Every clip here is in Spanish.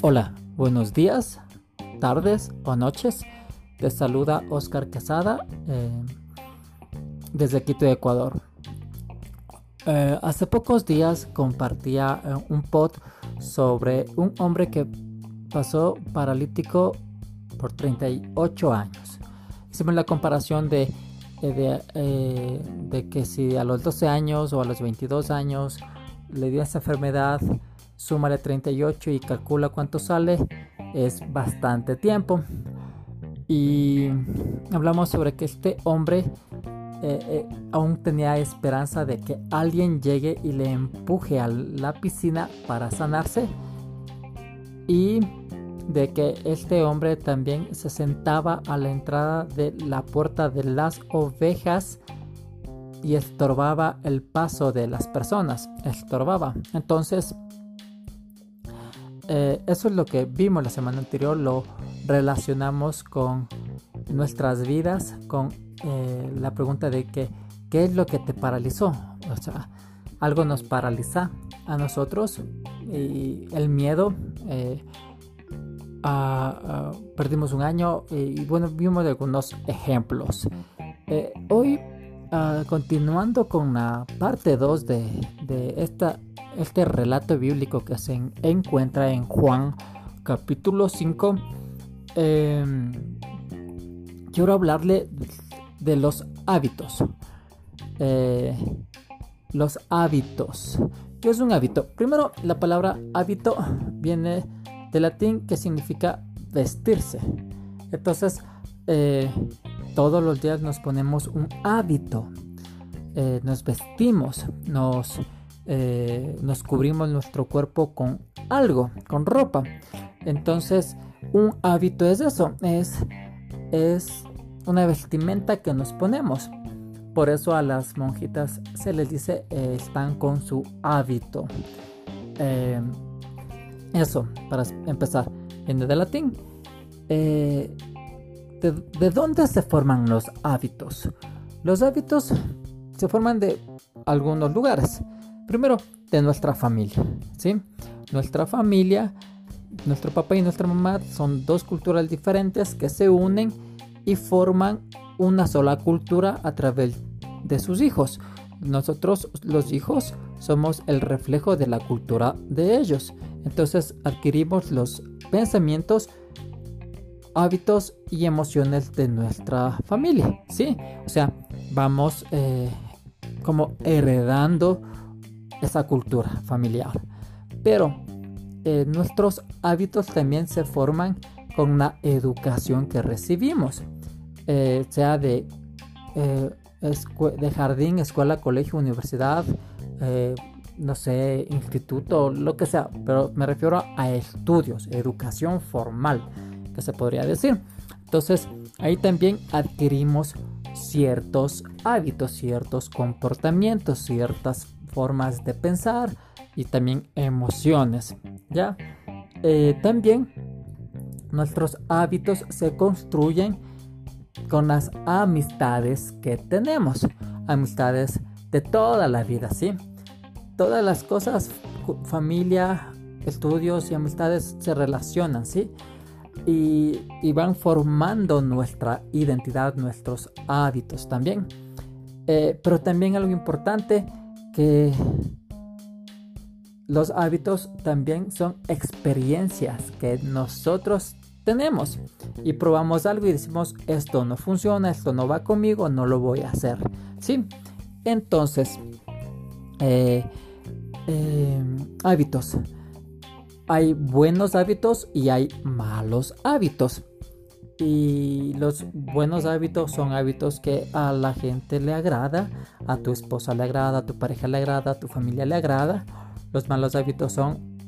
Hola, buenos días, tardes o noches. Te saluda Oscar Quesada eh, desde Quito, Ecuador. Eh, hace pocos días compartía eh, un pod sobre un hombre que pasó paralítico por 38 años. Hicimos la comparación de, de, de que si a los 12 años o a los 22 años le dio esa enfermedad, súmale 38 y calcula cuánto sale, es bastante tiempo. Y hablamos sobre que este hombre eh, eh, aún tenía esperanza de que alguien llegue y le empuje a la piscina para sanarse. Y de que este hombre también se sentaba a la entrada de la puerta de las ovejas y estorbaba el paso de las personas. Estorbaba. Entonces, eh, eso es lo que vimos la semana anterior, lo relacionamos con nuestras vidas, con eh, la pregunta de que, qué es lo que te paralizó. O sea, algo nos paraliza a nosotros y el miedo. Eh, perdimos un año y bueno, vimos algunos ejemplos. hoy, ah, continuando con la parte 2 de, de esta este relato bíblico que se encuentra en Juan capítulo 5, em, quiero hablarle de los hábitos. Eh, los hábitos. ¿Qué es un hábito? Primero, la palabra hábito viene del latín que significa vestirse. Entonces, eh, todos los días nos ponemos un hábito. Eh, nos vestimos, nos eh, nos cubrimos nuestro cuerpo con algo, con ropa. Entonces, un hábito es eso, es, es una vestimenta que nos ponemos. Por eso a las monjitas se les dice están con su hábito. Eso, para empezar, viene de latín. ¿de, ¿De dónde se forman los hábitos? Los hábitos se forman de algunos lugares. Primero, de nuestra familia, ¿sí? Nuestra familia, nuestro papá y nuestra mamá son dos culturas diferentes que se unen y forman una sola cultura a través de sus hijos. Nosotros los hijos somos el reflejo de la cultura de ellos. Entonces adquirimos los pensamientos, hábitos y emociones de nuestra familia. ¿sí? O sea, vamos eh, como heredando esa cultura familiar. Pero eh, nuestros hábitos también se forman con la educación que recibimos, eh, sea de jardín, escuela, colegio, universidad, no sé, instituto, lo que sea, pero me refiero a estudios, educación formal, que se podría decir. Entonces, ahí también adquirimos ciertos hábitos, ciertos comportamientos, ciertas formas de pensar y también emociones. ¿ya? Eh, también nuestros hábitos se construyen con las amistades que tenemos. Amistades de toda la vida, ¿sí? Todas las cosas, familia, estudios y amistades se relacionan, ¿sí? Y, van formando nuestra identidad, nuestros hábitos también. Eh, pero también algo importante que los hábitos también son experiencias que nosotros tenemos y probamos algo y decimos esto no funciona, esto no va conmigo, no lo voy a hacer. ¿Sí? Entonces, eh, eh, hábitos. Hay buenos hábitos y hay malos hábitos. Y los buenos hábitos son hábitos que a la gente le agrada, a tu esposa le agrada, a tu pareja le agrada, a tu familia le agrada. Los malos hábitos son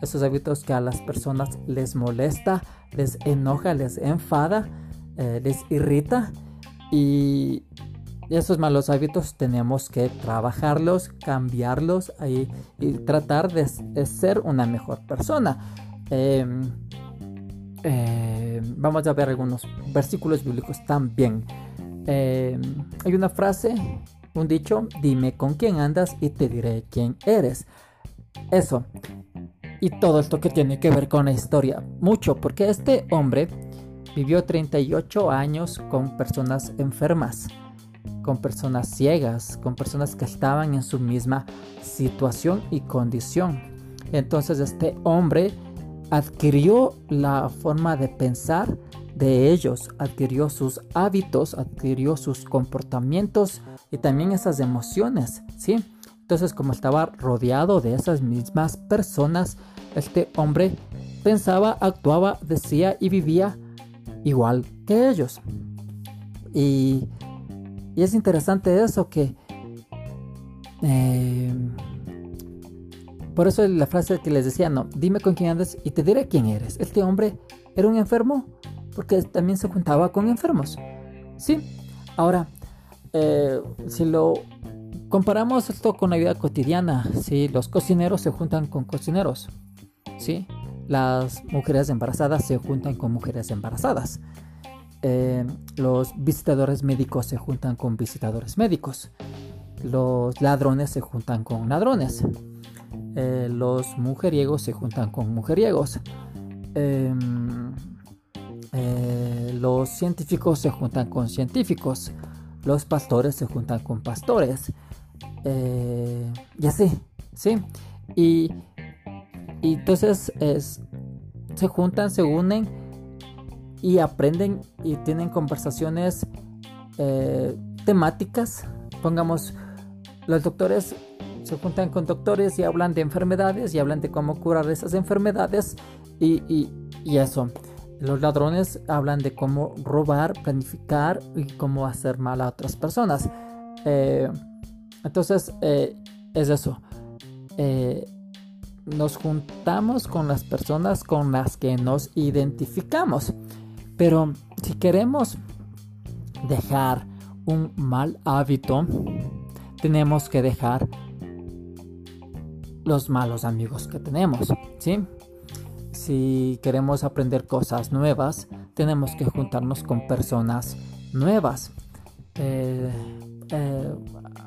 esos hábitos que a las personas les molesta, les enoja, les enfada, eh, les irrita. Y esos malos hábitos tenemos que trabajarlos, cambiarlos y, tratar de, ser una mejor persona. Em, eh, vamos a ver algunos versículos bíblicos también. Eh, hay una frase, un dicho, dime con quién andas y te diré quién eres. Eso. Y todo esto que tiene que ver con la historia. Mucho, porque este hombre vivió 38 años con personas enfermas, con personas ciegas, con personas que estaban en su misma situación y condición. Entonces este hombre adquirió la forma de pensar de ellos, adquirió sus hábitos, adquirió sus comportamientos y también esas emociones, ¿sí? Entonces, como estaba rodeado de esas mismas personas, este hombre pensaba, actuaba, decía y vivía igual que ellos. Y, es interesante eso que... Eh, por eso la frase que les decía, no, dime con quién andas y te diré quién eres. Este hombre era un enfermo porque también se juntaba con enfermos. Sí, ahora, eh, si lo comparamos esto con la vida cotidiana, ¿sí? los cocineros se juntan con cocineros, ¿sí? las mujeres embarazadas se juntan con mujeres embarazadas, eh, los visitadores médicos se juntan con visitadores médicos, los ladrones se juntan con ladrones, eh, los mujeriegos se juntan con mujeriegos. Em, eh, los científicos se juntan con científicos, los pastores se juntan con pastores, y así, ¿sí? Y, entonces se juntan, se unen y aprenden y tienen conversaciones eh, temáticas. Pongamos, los doctores se juntan con doctores y hablan de enfermedades y hablan de cómo curar esas enfermedades y, y eso. Los ladrones hablan de cómo robar, planificar y cómo hacer mal a otras personas. Eh, entonces, eh, es eso. Nos juntamos con las personas con las que nos identificamos. Pero si queremos dejar un mal hábito, tenemos que dejar los malos amigos que tenemos, ¿sí? si queremos aprender cosas nuevas, tenemos que juntarnos con personas nuevas. Eh, eh,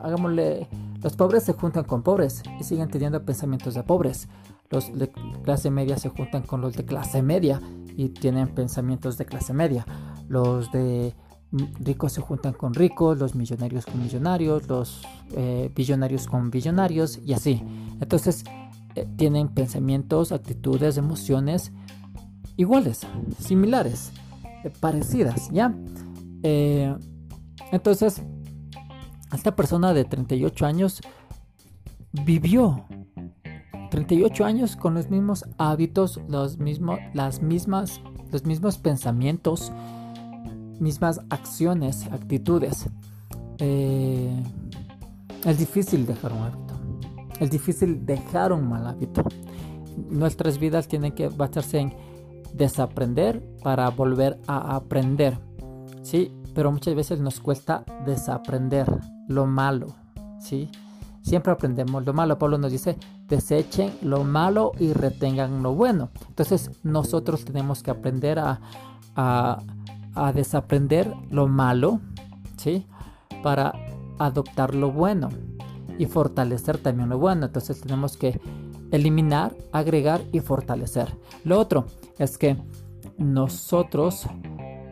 hagámosle, los pobres se juntan con pobres y siguen teniendo pensamientos de pobres. Los de clase media se juntan con los de clase media y tienen pensamientos de clase media. Los de ricos se juntan con ricos, los millonarios con millonarios, los eh, billonarios con billonarios y así. Entonces, eh, tienen pensamientos, actitudes, emociones iguales, similares, eh, parecidas, ¿ya? Entonces, esta persona de 38 años vivió 38 años con los mismos hábitos, los mismos, las mismas, los mismos pensamientos, mismas acciones, actitudes. es difícil dejar un hábito es difícil dejar un mal hábito. Nuestras vidas tienen que basarse en desaprender para volver a aprender. Sí, pero muchas veces nos cuesta desaprender lo malo. Sí, siempre aprendemos lo malo. Pablo nos dice, desechen lo malo y retengan lo bueno. Entonces nosotros tenemos que aprender a, a, a desaprender lo malo, ¿sí? Para adoptar lo bueno y fortalecer también lo bueno. Entonces tenemos que eliminar, agregar y fortalecer. Lo otro es que nosotros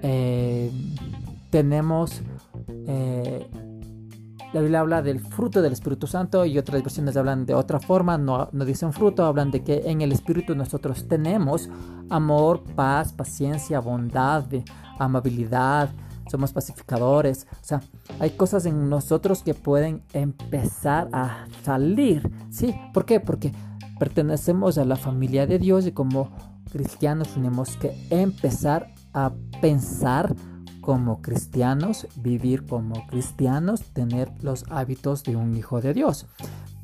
eh, tenemos... Eh, la Biblia habla del fruto del Espíritu Santo y otras versiones hablan de otra forma, no, no, dicen fruto, hablan de que en el Espíritu nosotros tenemos amor, paz, paciencia, bondad, amabilidad, somos pacificadores. O sea, hay cosas en nosotros que pueden empezar a salir. ¿Sí? ¿Por qué? Porque pertenecemos a la familia de Dios y como cristianos tenemos que empezar a pensar como cristianos, vivir como cristianos, tener los hábitos de un hijo de Dios.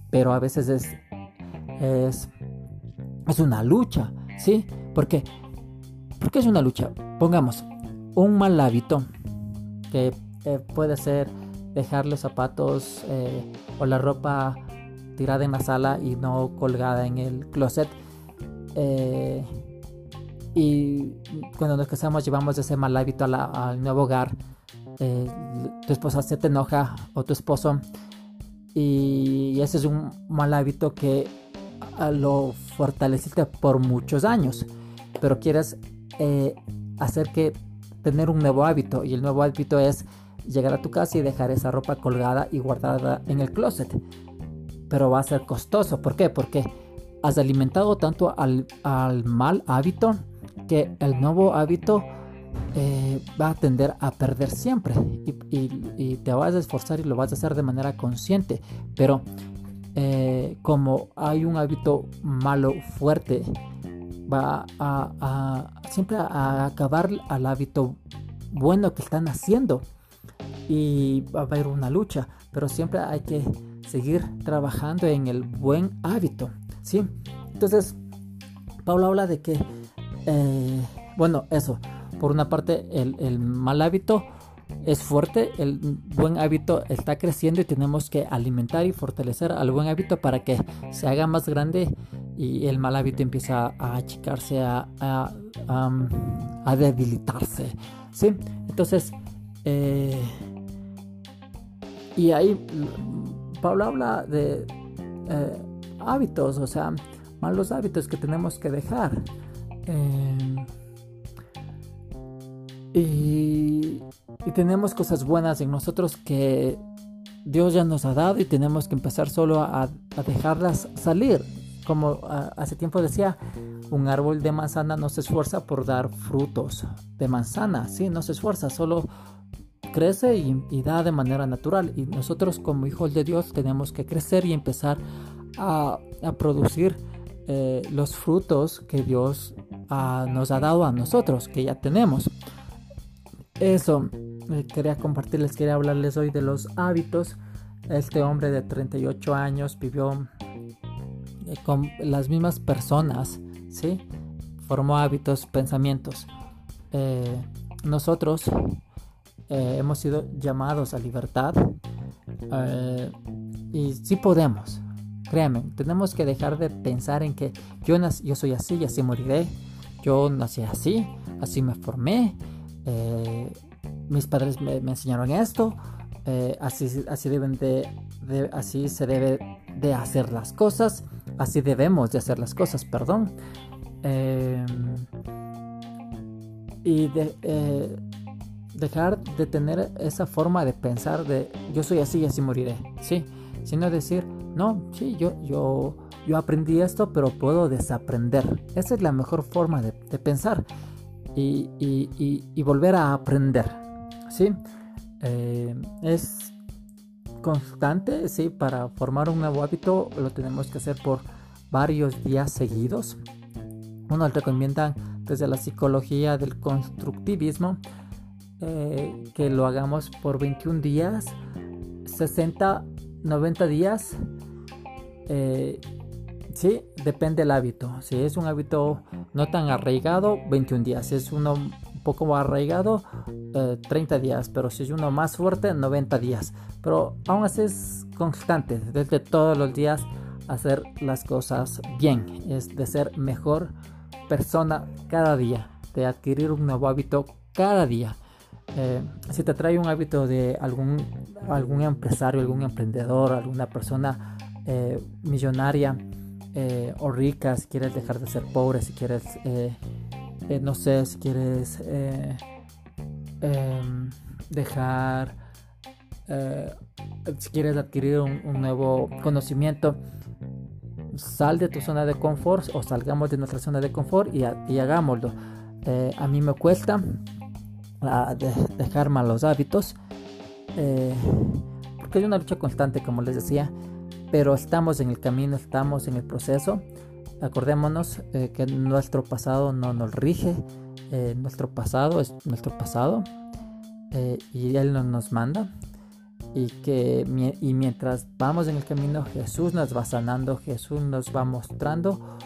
Pero a veces es, es, es una lucha, ¿sí? ¿Por qué? Porque es una lucha. Pongamos un mal hábito que eh, puede ser dejar los zapatos eh, o la ropa tirada en la sala y no colgada en el closet. Eh, y cuando nos casamos llevamos ese mal hábito al nuevo hogar eh, tu esposa se te enoja o tu esposo y ese es un mal hábito que lo fortaleciste por muchos años, pero quieres eh, hacer que tener un nuevo hábito y el nuevo hábito es llegar a tu casa y dejar esa ropa colgada y guardada en el closet. Pero va a ser costoso. ¿Por qué? Porque has alimentado tanto al, mal hábito que el nuevo hábito eh, va a tender a perder siempre y, te vas a esforzar y lo vas a hacer de manera consciente. Pero eh, como hay un hábito malo fuerte, va a, siempre acabar al hábito bueno que están haciendo y va a haber una lucha, pero siempre hay que seguir trabajando en el buen hábito, ¿sí? Entonces, Pablo habla de que, eh, bueno, eso, por una parte el, el, mal hábito es fuerte, el buen hábito está creciendo y tenemos que alimentar y fortalecer al buen hábito para que se haga más grande y el mal hábito empieza a achicarse, a, a, debilitarse, ¿sí? Entonces, eh, y ahí Pablo habla de eh, hábitos, o sea, malos hábitos que tenemos que dejar. Eh, y, tenemos cosas buenas en nosotros que Dios ya nos ha dado y tenemos que empezar solo a, dejarlas salir. Como hace tiempo decía, un árbol de manzana no se esfuerza por dar frutos de manzana, sí, no se esfuerza, solo crece y, da de manera natural. Y nosotros como hijos de Dios tenemos que crecer y empezar a, producir eh, los frutos que Dios nos ha dado a nosotros, que ya tenemos. Eso, eh, quería compartirles, quería hablarles hoy de los hábitos. Este hombre de 38 años vivió eh, con las mismas personas, ¿sí? Formó hábitos, pensamientos. nosotros eh, hemos sido llamados a libertad y sí podemos. Créanme, tenemos que dejar de pensar en que yo, yo soy así y así moriré. Yo nací así, así me formé. Eh, mis padres me, enseñaron esto. así, así, deben de, así se debe de hacer las cosas. Así debemos de hacer las cosas, perdón. y de, dejar de tener esa forma de pensar de yo soy así y así moriré, ¿sí? Sino decir, no, sí, yo, yo aprendí esto, pero puedo desaprender. Esa es la mejor forma de, pensar y, volver a aprender, ¿sí? Eh, es constante, sí, para formar un nuevo hábito lo tenemos que hacer por varios días seguidos. Uno recomienda desde la psicología del constructivismo eh, que lo hagamos por 21 días, 60, 90 días. Eh, sí, depende del hábito. Si es un hábito no tan arraigado, 21 días. Si es uno un poco más arraigado, 30 eh, días. Pero si es uno más fuerte, 90 días. Pero aún así es constante, desde todos los días hacer las cosas bien. Es de ser mejor persona cada día, de adquirir un nuevo hábito cada día. Eh, si te trae un hábito de algún, algún empresario, algún emprendedor, alguna persona eh, millonaria eh, o rica, si quieres dejar de ser pobre, si quieres, no sé, si quieres em, dejar, si quieres adquirir un, nuevo conocimiento, sal de tu zona de confort o salgamos de nuestra zona de confort y, hagámoslo. a mí me cuesta, a dejar malos hábitos. Eh, porque hay una lucha constante, como les decía, pero estamos en el camino, estamos en el proceso. Acordémonos eh, que nuestro pasado no nos rige, eh, nuestro pasado es nuestro pasado y Él no nos manda. Y que y mientras vamos en el camino, Jesús nos va sanando, Jesús nos va mostrando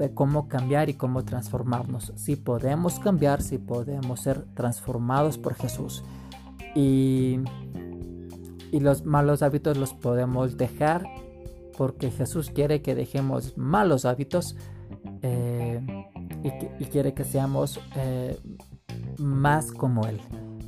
de cómo cambiar y cómo transformarnos. Si podemos cambiar, si podemos ser transformados por Jesús. Y, y los malos hábitos los podemos dejar porque Jesús quiere que dejemos malos hábitos eh, y, quiere que seamos eh, más como Él.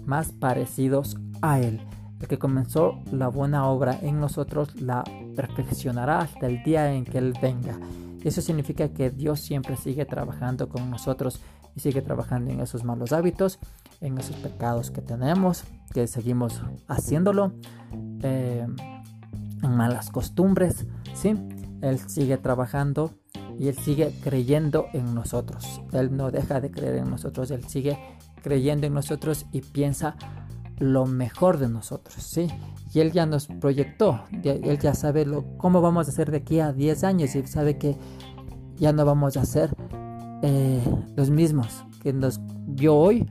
más parecidos a Él. El que comenzó la buena obra en nosotros la perfeccionará hasta el día en que Él venga. Eso significa que Dios siempre sigue trabajando con nosotros y sigue trabajando en esos malos hábitos, en esos pecados que tenemos, que seguimos haciéndolo, eh, en malas costumbres, ¿sí? Él sigue trabajando y Él sigue creyendo en nosotros. Él no deja de creer en nosotros, Él sigue creyendo en nosotros y piensa lo mejor de nosotros, ¿sí? Y Él ya nos proyectó, Él ya sabe lo, cómo vamos a hacer de aquí a 10 años y sabe que ya no vamos a ser eh, los mismos que nos vio hoy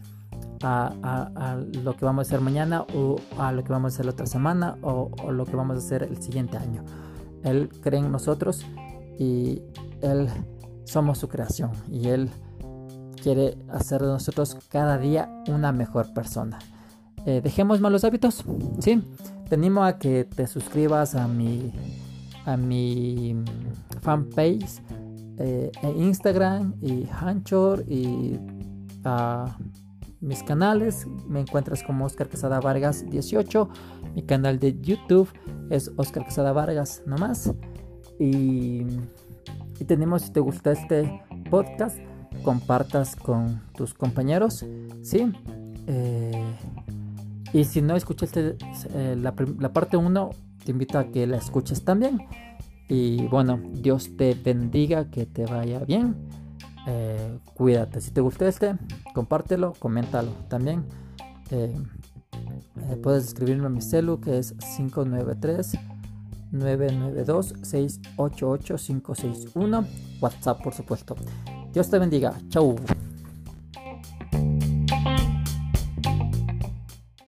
a, lo que vamos a hacer mañana o a lo que vamos a hacer la otra semana o, lo que vamos a hacer el siguiente año. Él cree en nosotros y Él somos su creación y Él quiere hacer de nosotros cada día una mejor persona. Eh, dejemos malos hábitos, ¿sí? Te animo a que te suscribas a mi, a mi fanpage eh, en Instagram y Hanchor y a mis canales. Me encuentras como Oscar Quesada Vargas 18. Mi canal de YouTube es Oscar Quesada Vargas nomás. Y, y tenemos, si te gusta este podcast, compartas con tus compañeros. ¿sí? Eh, y si no escuchaste eh, la, la, parte 1, te invito a que la escuches también. Y bueno, Dios te bendiga, que te vaya bien. Eh, cuídate. Si te gustó este, compártelo, coméntalo también. puedes escribirme a mi celu que es 593 992 688 561 WhatsApp por supuesto Dios te bendiga. Chau.